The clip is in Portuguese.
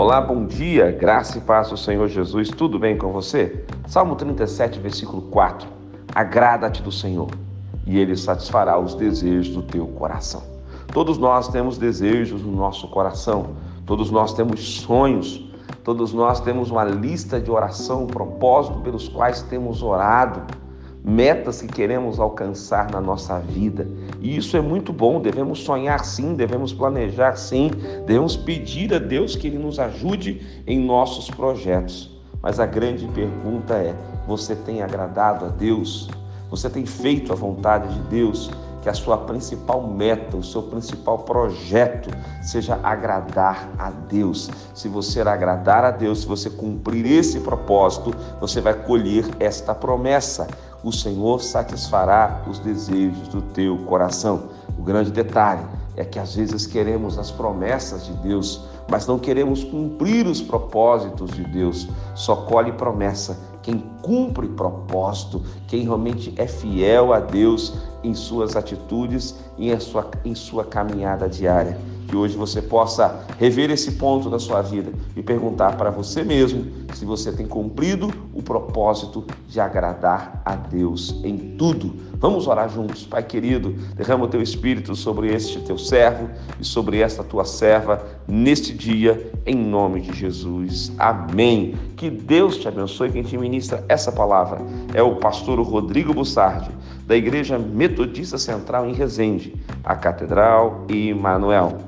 Olá, bom dia, graça e paz do Senhor Jesus, tudo bem com você? Salmo 37, versículo 4: Agrada-te do Senhor, e Ele satisfará os desejos do teu coração. Todos nós temos desejos no nosso coração, todos nós temos sonhos, todos nós temos uma lista de oração, propósito pelos quais temos orado metas que queremos alcançar na nossa vida. E isso é muito bom, devemos sonhar sim, devemos planejar sim, devemos pedir a Deus que Ele nos ajude em nossos projetos. Mas a grande pergunta é: você tem agradado a Deus? Você tem feito a vontade de Deus? Que a sua principal meta, o seu principal projeto seja agradar a Deus. Se você agradar a Deus, se você cumprir esse propósito, você vai colher esta promessa o Senhor satisfará os desejos do teu coração. O grande detalhe é que às vezes queremos as promessas de Deus, mas não queremos cumprir os propósitos de Deus. Só colhe promessa quem cumpre propósito, quem realmente é fiel a Deus em suas atitudes e em sua, em sua caminhada diária. Que hoje você possa rever esse ponto da sua vida e perguntar para você mesmo se você tem cumprido o propósito de agradar a Deus em tudo. Vamos orar juntos, Pai querido, derrama o teu espírito sobre este teu servo e sobre esta tua serva neste dia, em nome de Jesus. Amém. Que Deus te abençoe. Quem te ministra essa palavra é o pastor Rodrigo Bussardi, da Igreja Metodista Central em Resende, a Catedral e Manuel.